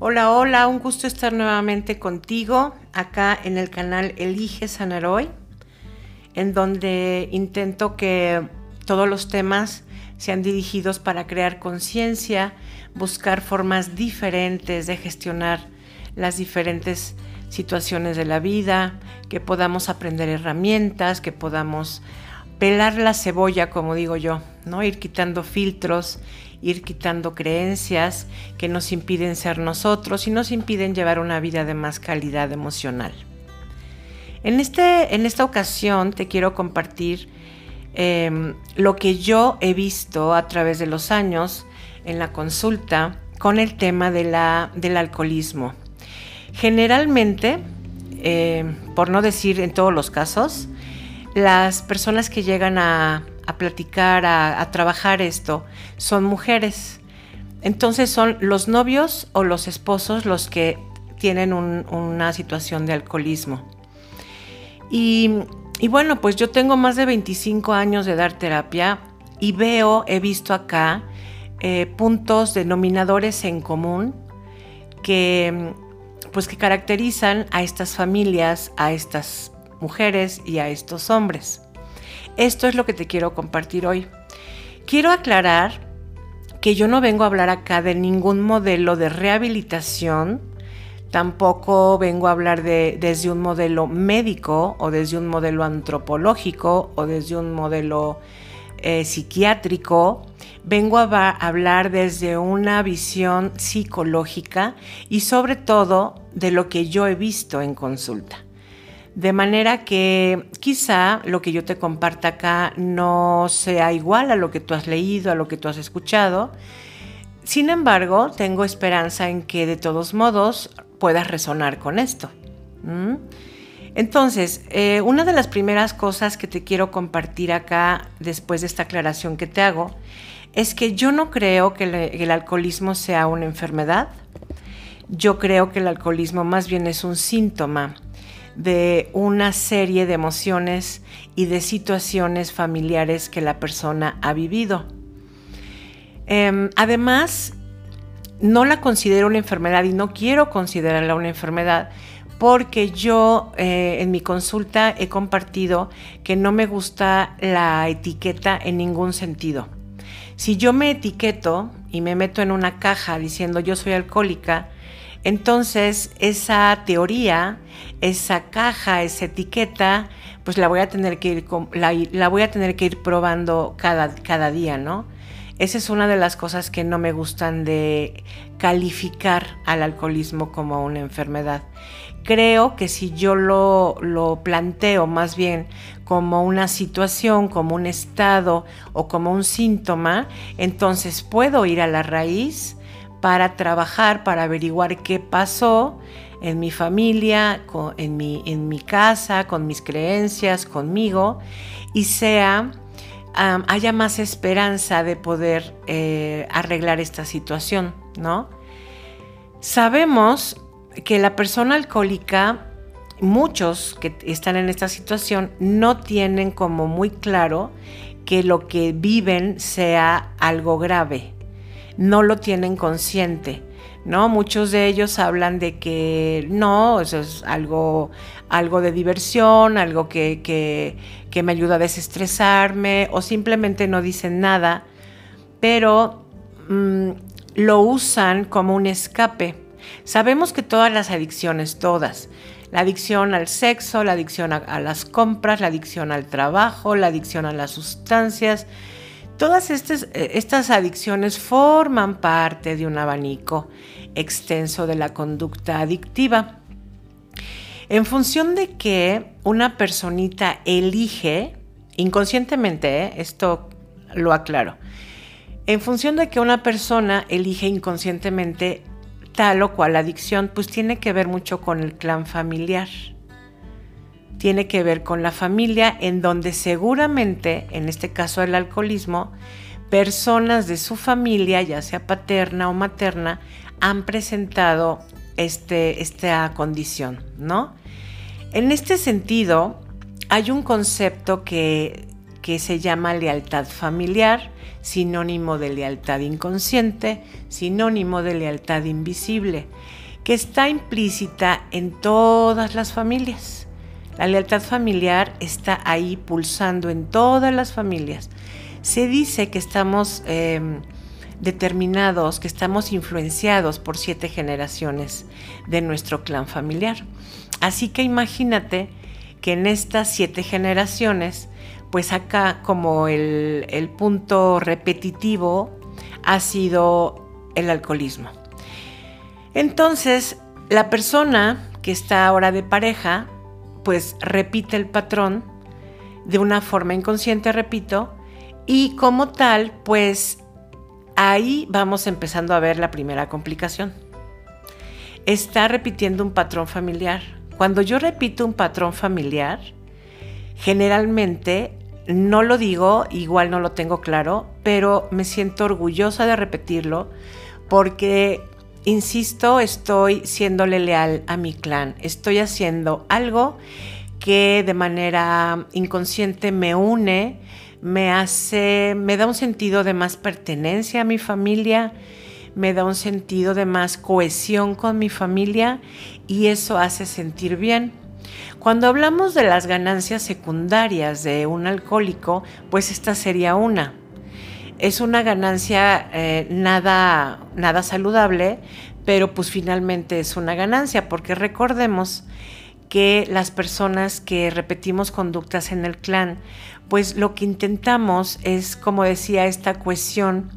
Hola, hola, un gusto estar nuevamente contigo acá en el canal Elige Sanar Hoy, en donde intento que todos los temas sean dirigidos para crear conciencia, buscar formas diferentes de gestionar las diferentes situaciones de la vida, que podamos aprender herramientas, que podamos pelar la cebolla, como digo yo, ¿no? Ir quitando filtros, ir quitando creencias que nos impiden ser nosotros y nos impiden llevar una vida de más calidad emocional. En, este, en esta ocasión te quiero compartir em, lo que yo he visto a través de los años en la consulta con el tema de la, del alcoholismo. Generalmente, eh, por no decir en todos los casos, las personas que llegan a, platicar, a, trabajar esto, son mujeres. Entonces son los novios o los esposos los que tienen una situación de alcoholismo. Y, bueno, pues yo tengo más de 25 años de dar terapia y veo, he visto acá eh, puntos denominadores en común que pues que caracterizan a estas familias, a estas mujeres y a estos hombres. Esto es lo que te quiero compartir hoy. Quiero aclarar que yo no vengo a hablar acá de ningún modelo de rehabilitación, tampoco vengo a hablar de, desde un modelo médico o desde un modelo antropológico o desde un modelo eh, psiquiátrico, vengo a hablar desde una visión psicológica y sobre todo de lo que yo he visto en consulta. De manera que quizá lo que yo te comparta acá no sea igual a lo que tú has leído, a lo que tú has escuchado. Sin embargo, tengo esperanza en que de todos modos puedas resonar con esto. Entonces, eh, una de las primeras cosas que te quiero compartir acá, después de esta aclaración que te hago, es que yo no creo que el alcoholismo sea una enfermedad. Yo creo que el alcoholismo más bien es un síntoma de una serie de emociones y de situaciones familiares que la persona ha vivido. Em, además, no la considero una enfermedad y no quiero considerarla una enfermedad porque yo eh, en mi consulta he compartido que no me gusta la etiqueta en ningún sentido. Si yo me etiqueto y me meto en una caja diciendo yo soy alcohólica, entonces, esa teoría, esa caja, esa etiqueta, pues la voy a tener que ir, la, voy a tener que ir probando cada, cada día, ¿no? Esa es una de las cosas que no me gustan de calificar al alcoholismo como una enfermedad. Creo que si yo lo, lo, planteo más bien como una situación, como un estado o como un síntoma, entonces puedo ir a la raíz para trabajar, para averiguar qué pasó en mi familia, en, mi, en, mi, casa, con mis creencias, conmigo, y sea, haya más esperanza de poder eh, arreglar esta situación, ¿no? Sabemos que la persona alcohólica, muchos que están en esta situación, no tienen como muy claro que lo que viven sea algo grave, no lo tienen consciente. ¿no? Muchos de ellos hablan de que no, eso es algo, algo de diversión, algo que, que, me ayuda a desestresarme, o simplemente no dicen nada, pero mm, lo usan como un escape. Sabemos que todas las adicciones, todas, la adicción al sexo, la adicción a las compras, la adicción al trabajo, la adicción a las sustancias, Todas estas, eh, estas, adicciones forman parte de un abanico extenso de la conducta adictiva. En función de que una personita elige, inconscientemente, ¿eh? esto lo aclaro, en función de que una persona elige inconscientemente tal o cual adicción, pues tiene que ver mucho con el clan familiar tiene que ver con la familia, en donde seguramente, en este caso el alcoholismo, personas de su familia, ya sea paterna o materna, han presentado este, esta condición, ¿no? En este sentido, hay un concepto que, que se llama lealtad familiar, sinónimo de lealtad inconsciente, sinónimo de lealtad invisible, que está implícita en todas las familias. La lealtad familiar está ahí pulsando en todas las familias. Se dice que estamos em, determinados, que estamos influenciados por siete generaciones de nuestro clan familiar. Así que imagínate que en estas siete generaciones, pues acá como el, punto repetitivo ha sido el alcoholismo. Entonces, la persona que está ahora de pareja, pues repite el patrón de una forma inconsciente, repito, y como tal, pues ahí vamos empezando a ver la primera complicación. Está repitiendo un patrón familiar. Cuando yo repito un patrón familiar, generalmente no lo digo, igual no lo tengo claro, pero me siento orgullosa de repetirlo porque, insisto, estoy siéndole leal a mi clan, estoy haciendo algo que de manera inconsciente me une, me hace, me da un sentido de más pertenencia a mi familia, me da un sentido de más cohesión con mi familia y eso hace sentir bien. Cuando hablamos de las ganancias secundarias de un alcohólico, pues esta sería una. Es una ganancia eh, nada, nada saludable, pero pues finalmente es una ganancia, porque recordemos que las personas que repetimos conductas en el clan, pues lo que intentamos es, como decía, esta cohesión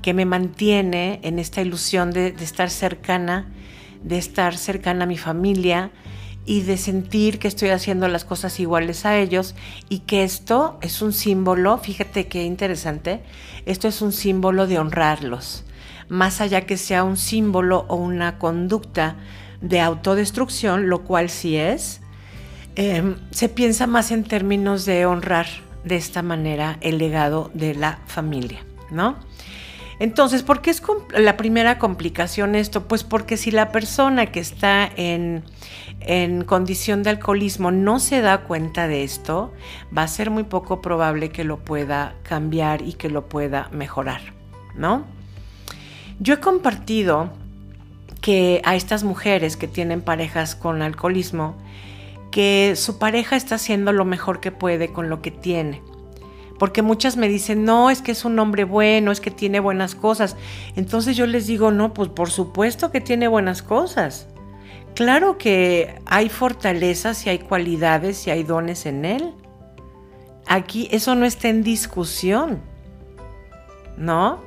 que me mantiene en esta ilusión de, de estar cercana, de estar cercana a mi familia, y de sentir que estoy haciendo las cosas iguales a ellos y que esto es un símbolo, fíjate qué interesante, esto es un símbolo de honrarlos, más allá que sea un símbolo o una conducta de autodestrucción, lo cual sí es, em, se piensa más en términos de honrar de esta manera el legado de la familia, ¿no? Entonces, ¿por qué es la primera complicación esto? Pues porque si la persona que está en, en condición de alcoholismo no se da cuenta de esto, va a ser muy poco probable que lo pueda cambiar y que lo pueda mejorar, ¿no? Yo he compartido que a estas mujeres que tienen parejas con alcoholismo, que su pareja está haciendo lo mejor que puede con lo que tiene porque muchas me dicen, no, es que es un hombre bueno, es que tiene buenas cosas. Entonces yo les digo, no, pues por supuesto que tiene buenas cosas. Claro que hay fortalezas y hay cualidades y hay dones en él. Aquí eso no está en discusión, ¿no?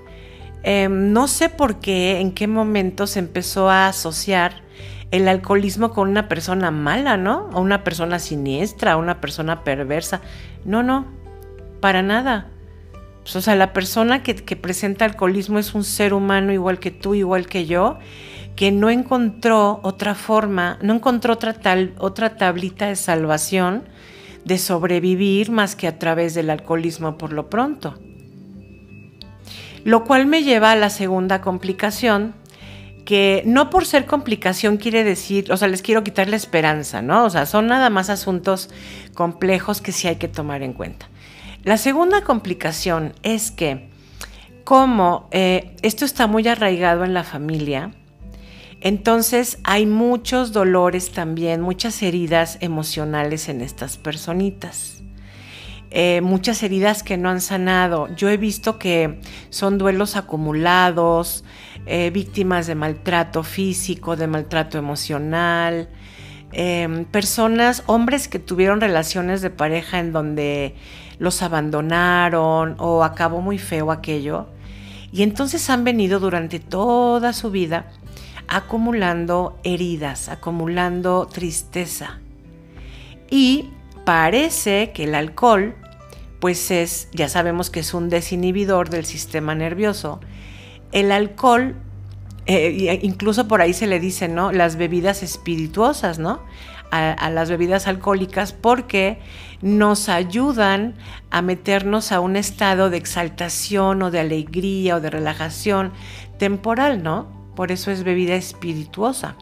Em, no sé por qué, en qué momento se empezó a asociar el alcoholismo con una persona mala, ¿no? O una persona siniestra, una persona perversa. No, no, para nada. Pues, o sea, la persona que, presenta alcoholismo es un ser humano igual que tú, igual que yo, que no encontró otra forma, no encontró otra, tal, otra tablita de salvación de sobrevivir más que a través del alcoholismo por lo pronto. Lo cual me lleva a la segunda complicación, que no por ser complicación quiere decir, o sea, les quiero quitar la esperanza, ¿no? O sea, son nada más asuntos complejos que sí hay que tomar en cuenta. La segunda complicación es que como eh, esto está muy arraigado en la familia, entonces hay muchos dolores también, muchas heridas emocionales en estas personitas. Eh, muchas heridas que no han sanado. Yo he visto que son duelos acumulados, eh, víctimas de maltrato físico, de maltrato emocional, em, personas, hombres que tuvieron relaciones de pareja en donde los abandonaron o acabó muy feo aquello. Y entonces han venido durante toda su vida acumulando heridas, acumulando tristeza. Y parece que el alcohol, pues es, ya sabemos que es un desinhibidor del sistema nervioso. El alcohol, eh, incluso por ahí se le dice, ¿no? Las bebidas espirituosas, ¿no? a, las bebidas alcohólicas porque nos ayudan a meternos a un estado de exaltación o de alegría o de relajación temporal, ¿no? Por eso es bebida espirituosa.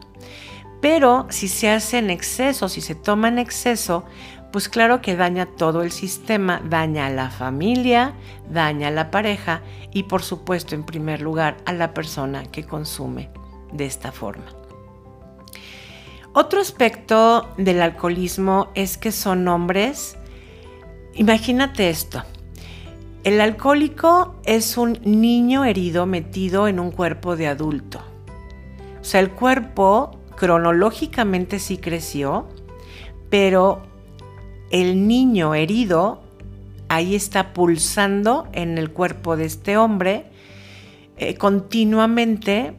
Pero si se hace en exceso, si se toma en exceso, pues claro que daña todo el sistema, daña a la familia, daña a la pareja y por supuesto en primer lugar a la persona que consume de esta forma. Otro aspecto del alcoholismo es que son hombres. Imagínate esto. El alcohólico es un niño herido metido en un cuerpo de adulto. O sea, el cuerpo cronológicamente sí creció, pero el niño herido ahí está pulsando en el cuerpo de este hombre eh, continuamente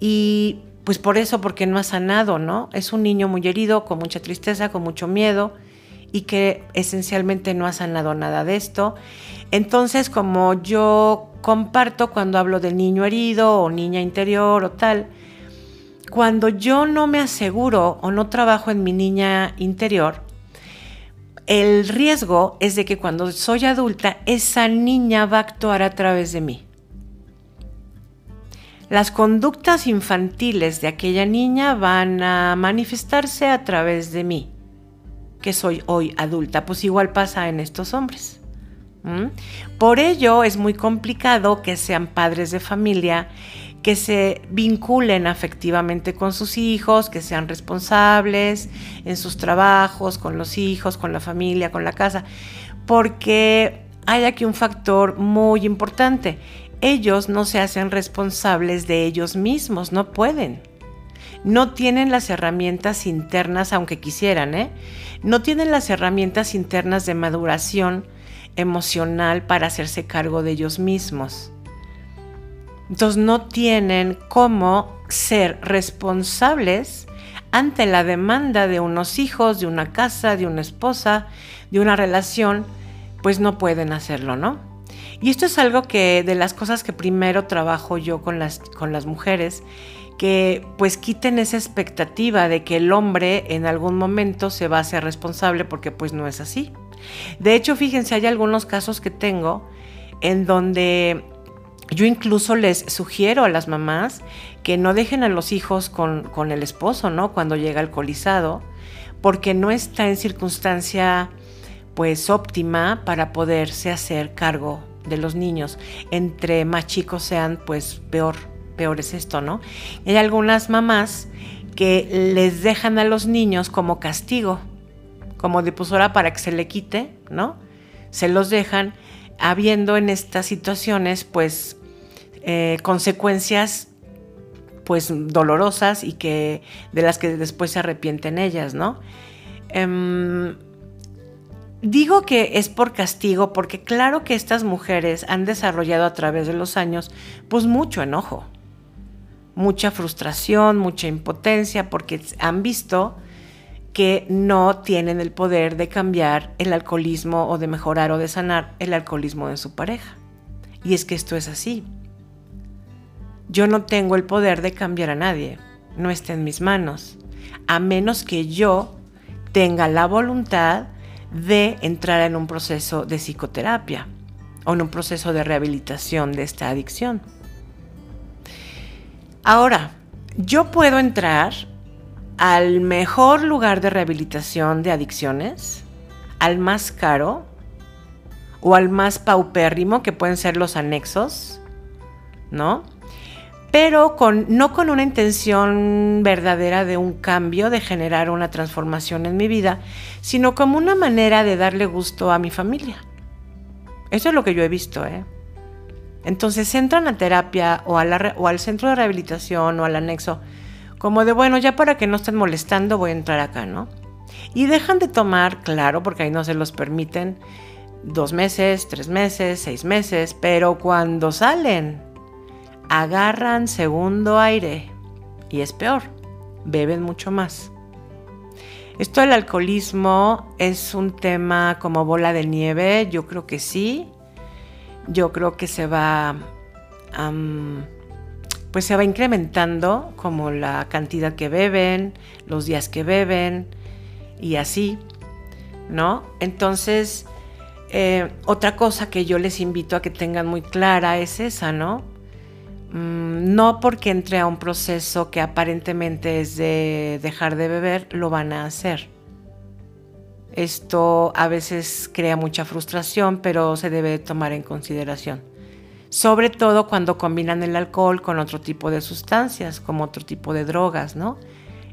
y pues por eso, porque no ha sanado, ¿no? Es un niño muy herido, con mucha tristeza, con mucho miedo y que esencialmente no ha sanado nada de esto. Entonces, como yo comparto cuando hablo del niño herido o niña interior o tal, cuando yo no me aseguro o no trabajo en mi niña interior, el riesgo es de que cuando soy adulta, esa niña va a actuar a través de mí. Las conductas infantiles de aquella niña van a manifestarse a través de mí, que soy hoy adulta. Pues igual pasa en estos hombres. Por ello es muy complicado que sean padres de familia que se vinculen afectivamente con sus hijos, que sean responsables en sus trabajos, con los hijos, con la familia, con la casa, porque hay aquí un factor muy importante. Ellos no se hacen responsables de ellos mismos, no pueden. No tienen las herramientas internas, aunque quisieran, ¿eh? No tienen las herramientas internas de maduración emocional para hacerse cargo de ellos mismos. Entonces no tienen cómo ser responsables ante la demanda de unos hijos, de una casa, de una esposa, de una relación, pues no pueden hacerlo, ¿no? Y esto es algo que de las cosas que primero trabajo yo con las, con las mujeres, que pues quiten esa expectativa de que el hombre en algún momento se va a hacer responsable porque pues no es así. De hecho, fíjense, hay algunos casos que tengo en donde yo incluso les sugiero a las mamás que no dejen a los hijos con, el esposo, ¿no? Cuando llega alcoholizado, porque no está en circunstancia pues óptima para poderse hacer cargo de los niños. Entre más chicos sean, pues peor, peor es esto, ¿no? hay algunas mamás que les dejan a los niños como castigo, como difusora para que se le quite, ¿no? Se los dejan habiendo en estas situaciones pues eh, consecuencias pues dolorosas y que de las que después se arrepienten ellas, ¿no? Em, digo que es por castigo porque claro que estas mujeres han desarrollado a través de los años pues mucho enojo, mucha frustración, mucha impotencia porque han visto que no tienen el poder de cambiar el alcoholismo o de mejorar o de sanar el alcoholismo de su pareja. Y es que esto es así. Yo no tengo el poder de cambiar a nadie, no está en mis manos, a menos que yo tenga la voluntad de entrar en un proceso de psicoterapia o en un proceso de rehabilitación de esta adicción. Ahora, yo puedo entrar al mejor lugar de rehabilitación de adicciones, al más caro o al más paupérrimo, que pueden ser los anexos, ¿no? Pero no con una intención verdadera de un cambio, de generar una transformación en mi vida, sino como una manera de darle gusto a mi familia. Eso es lo que yo he visto. ¿eh? Entonces entran a terapia o, o al centro de rehabilitación o al anexo, como de, bueno, ya para que no estén molestando voy a entrar acá, ¿no? Y dejan de tomar, claro, porque ahí no se los permiten, dos meses, tres meses, seis meses, pero cuando salen agarran segundo aire y es peor, beben mucho más. Esto del alcoholismo es un tema como bola de nieve, yo creo que sí. Yo creo que se va pues se va incrementando como la cantidad que beben, los días que beben y así, ¿no? Entonces, eh, otra cosa que yo les invito a que tengan muy clara es esa, ¿no? Mm, no porque entre a un proceso que aparentemente es de dejar de beber, lo van a hacer. Esto a veces crea mucha frustración, pero se debe tomar en consideración. Sobre todo cuando combinan el alcohol con otro tipo de sustancias, como otro tipo de drogas, ¿no?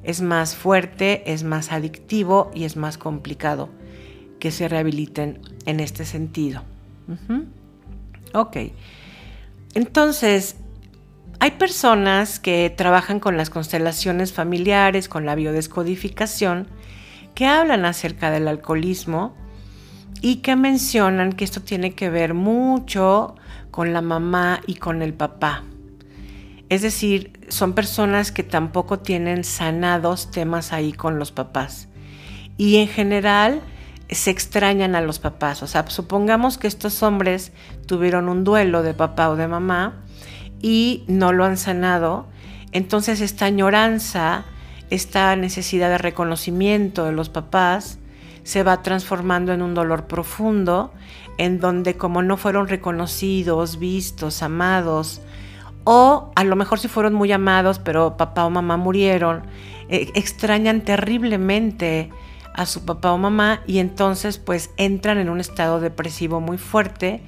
Es más fuerte, es más adictivo y es más complicado que se rehabiliten en este sentido. Ok. Entonces, hay personas que trabajan con las constelaciones familiares, con la biodescodificación, que hablan acerca del alcoholismo y que mencionan que esto tiene que ver mucho con la mamá y con el papá. Es decir, son personas que tampoco tienen sanados temas ahí con los papás. Y en general se extrañan a los papás. O sea, supongamos que estos hombres tuvieron un duelo de papá o de mamá y no lo han sanado. Entonces esta añoranza, esta necesidad de reconocimiento de los papás, se va transformando en un dolor profundo, en donde como no fueron reconocidos, vistos, amados, o a lo mejor si fueron muy amados, pero papá o mamá murieron, eh, extrañan terriblemente a su papá o mamá y entonces pues entran en un estado depresivo muy fuerte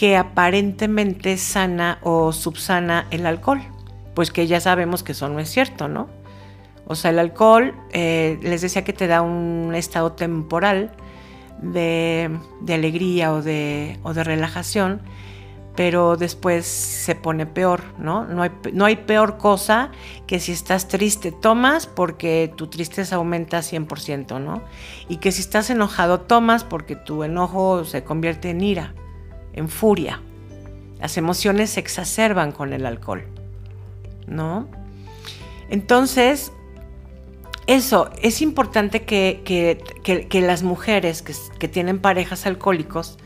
que aparentemente sana o subsana el alcohol, pues que ya sabemos que eso no es cierto, ¿no? O sea, el alcohol, eh, les decía que te da un estado temporal de, alegría o de, relajación, pero después se pone peor, ¿no? No hay, no hay peor cosa que si estás triste tomas porque tu tristeza aumenta 100%, ¿no? Y que si estás enojado tomas porque tu enojo se convierte en ira, en furia. Las emociones se exacerban con el alcohol, ¿no? Entonces, eso, es importante que, las mujeres que, que tienen parejas alcohólicos,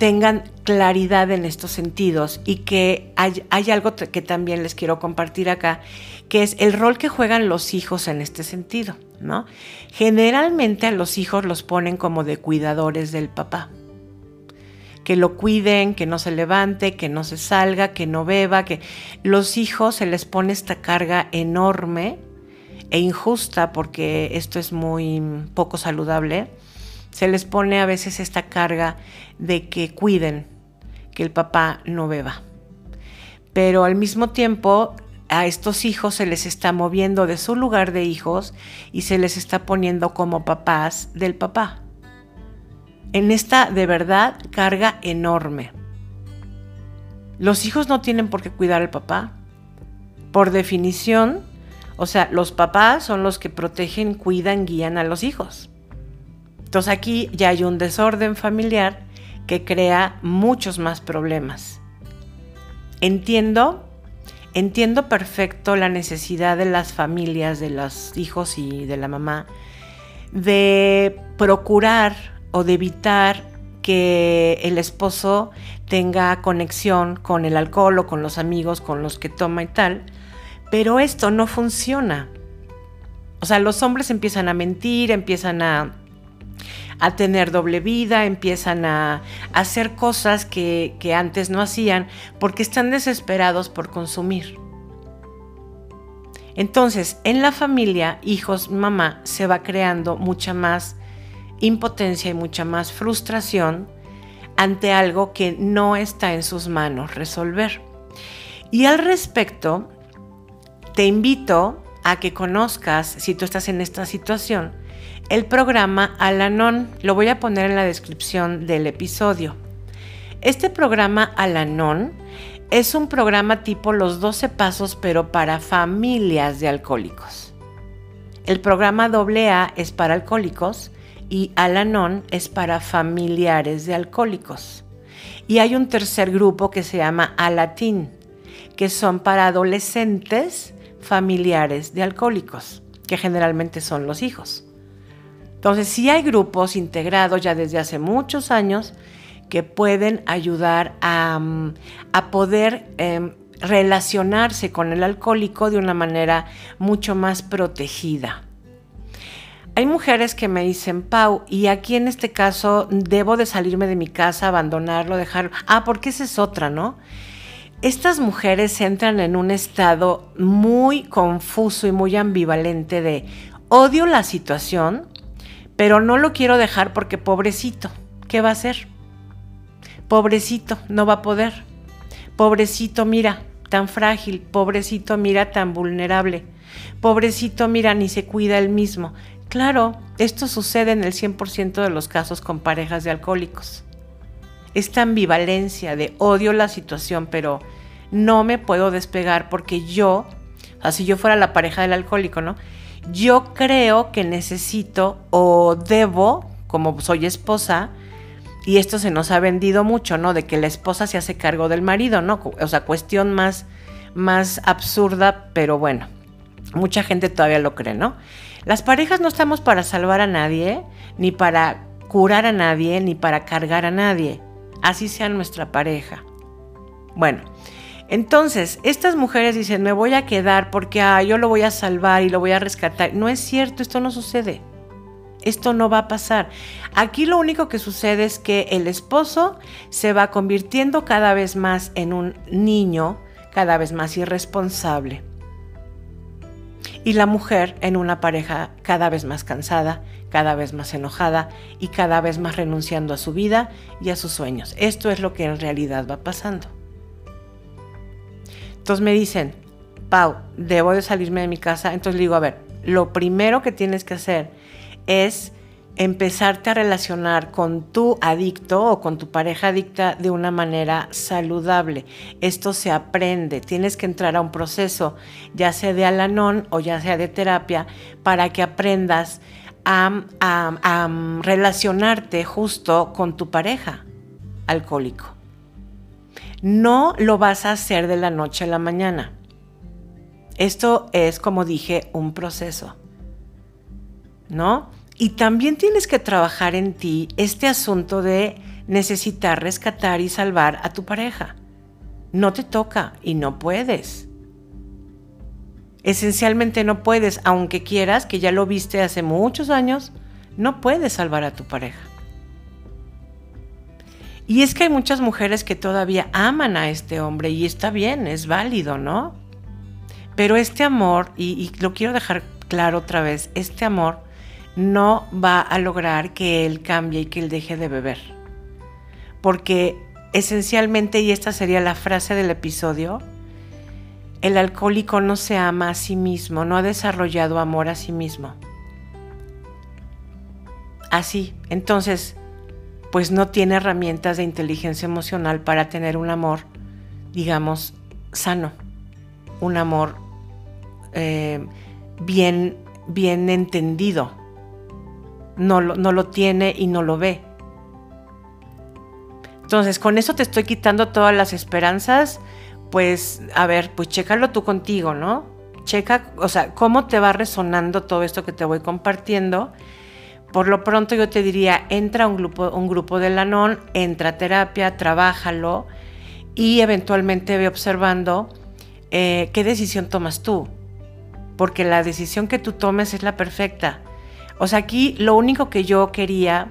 tengan claridad en estos sentidos y que hay, algo que también les quiero compartir acá, que es el rol que juegan los hijos en este sentido, ¿no? Generalmente a los hijos los ponen como de cuidadores del papá. Que lo cuiden, que no se levante, que no se salga, que no beba, que los hijos se les pone esta carga enorme e injusta porque esto es muy poco saludable se les pone a veces esta carga de que cuiden que el papá no beba. Pero al mismo tiempo a estos hijos se les está moviendo de su lugar de hijos y se les está poniendo como papás del papá. En esta de verdad carga enorme. Los hijos no tienen por qué cuidar al papá. Por definición, o sea, los papás son los que protegen, cuidan, guían a los hijos. Entonces aquí ya hay un desorden familiar que crea muchos más problemas. Entiendo, entiendo perfecto la necesidad de las familias, de los hijos y de la mamá, de procurar o de evitar que el esposo tenga conexión con el alcohol o con los amigos con los que toma y tal, pero esto no funciona. O sea, los hombres empiezan a mentir, empiezan a a tener doble vida, empiezan a, hacer cosas que, que antes no hacían porque están desesperados por consumir. Entonces, en la familia, hijos, mamá, se va creando mucha más impotencia y mucha más frustración ante algo que no está en sus manos resolver. Y al respecto, te invito a que conozcas, si tú estás en esta situación, el programa Alanon. Lo voy a poner en la descripción del episodio. Este programa Alanon es un programa tipo Los 12 Pasos, pero para familias de alcohólicos. El programa AA es para alcohólicos y Alanon es para familiares de alcohólicos. Y hay un tercer grupo que se llama Alatín, que son para adolescentes familiares de alcohólicos, que generalmente son los hijos. Entonces, sí hay grupos integrados ya desde hace muchos años que pueden ayudar a, mm, poder em, relacionarse con el alcohólico de una manera mucho más protegida. Hay mujeres que me dicen, Pau, y aquí en este caso debo de salirme de mi casa, abandonarlo, dejarlo. Ah, porque esa es otra, ¿no? Estas mujeres entran en un estado muy confuso y muy ambivalente de odio la situación, pero no lo quiero dejar porque pobrecito, ¿qué va a hacer? Pobrecito, no va a poder. Pobrecito, mira, tan frágil. Pobrecito, mira, tan vulnerable. Pobrecito, mira, ni se cuida él mismo. Claro, esto sucede en el 100% de los casos con parejas de alcohólicos. Esta ambivalencia de odio la situación, pero no me puedo despegar porque yo, así yo fuera la pareja del alcohólico, ¿no? Yo creo que necesito o debo, como soy esposa, y esto se nos ha vendido mucho, ¿no? De que la esposa se hace cargo del marido, ¿no? O sea, cuestión más, más absurda, pero bueno, mucha gente todavía lo cree, ¿no? Las parejas no estamos para salvar a nadie, ni para curar a nadie, ni para cargar a nadie. Así sea nuestra pareja. Bueno, entonces, estas mujeres dicen, me voy a quedar porque ah, yo lo voy a salvar y lo voy a rescatar. No es cierto, esto no sucede. Esto no va a pasar. Aquí lo único que sucede es que el esposo se va convirtiendo cada vez más en un niño, cada vez más irresponsable. Y la mujer en una pareja cada vez más cansada, cada vez más enojada y cada vez más renunciando a su vida y a sus sueños. Esto es lo que en realidad va pasando. Entonces me dicen, Pau, debo de salirme de mi casa. Entonces le digo, a ver, lo primero que tienes que hacer es empezarte a relacionar con tu adicto o con tu pareja adicta de una manera saludable. Esto se aprende, tienes que entrar a un proceso, ya sea de alanón o ya sea de terapia, para que aprendas a, a relacionarte justo con tu pareja alcohólico. No lo vas a hacer de la noche a la mañana. Esto es, como dije, un proceso. ¿No? Y también tienes que trabajar en ti este asunto de necesitar rescatar y salvar a tu pareja. No te toca y no puedes. Esencialmente no puedes, aunque quieras, que ya lo viste hace muchos años, no puedes salvar a tu pareja. Y es que hay muchas mujeres que todavía aman a este hombre y está bien, es válido, ¿no? Pero este amor, y, y lo quiero dejar claro otra vez, este amor no va a lograr que él cambie y que él deje de beber. Porque esencialmente, y esta sería la frase del episodio, el alcohólico no se ama a sí mismo, no ha desarrollado amor a sí mismo. Así, entonces, pues no tiene herramientas de inteligencia emocional para tener un amor, digamos, sano, un amor eh, bien, bien entendido, no lo, tiene y no lo ve. Entonces, con eso te estoy quitando todas las esperanzas. Pues, a ver, pues chécalo tú contigo, ¿no? Checa, o sea, cómo te va resonando todo esto que te voy compartiendo. Por lo pronto yo te diría, entra a un grupo, un grupo de Lanón, entra a terapia, trabájalo y eventualmente ve observando eh, qué decisión tomas tú. Porque la decisión que tú tomes es la perfecta. O sea, aquí lo único que yo quería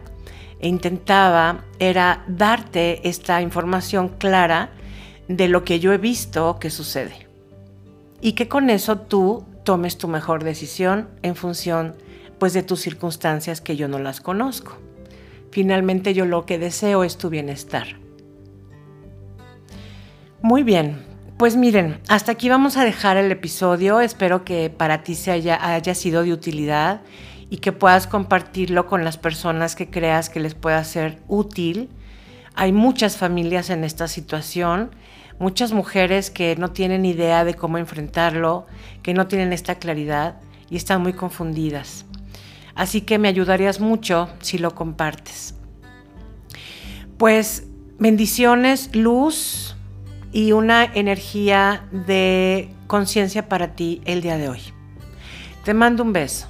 e intentaba era darte esta información clara de lo que yo he visto que sucede. Y que con eso tú tomes tu mejor decisión en función pues de tus circunstancias que yo no las conozco. Finalmente yo lo que deseo es tu bienestar. Muy bien, pues miren, hasta aquí vamos a dejar el episodio. Espero que para ti se haya, haya sido de utilidad y que puedas compartirlo con las personas que creas que les pueda ser útil. Hay muchas familias en esta situación, muchas mujeres que no tienen idea de cómo enfrentarlo, que no tienen esta claridad y están muy confundidas. Así que me ayudarías mucho si lo compartes. Pues bendiciones, luz y una energía de conciencia para ti el día de hoy. Te mando un beso.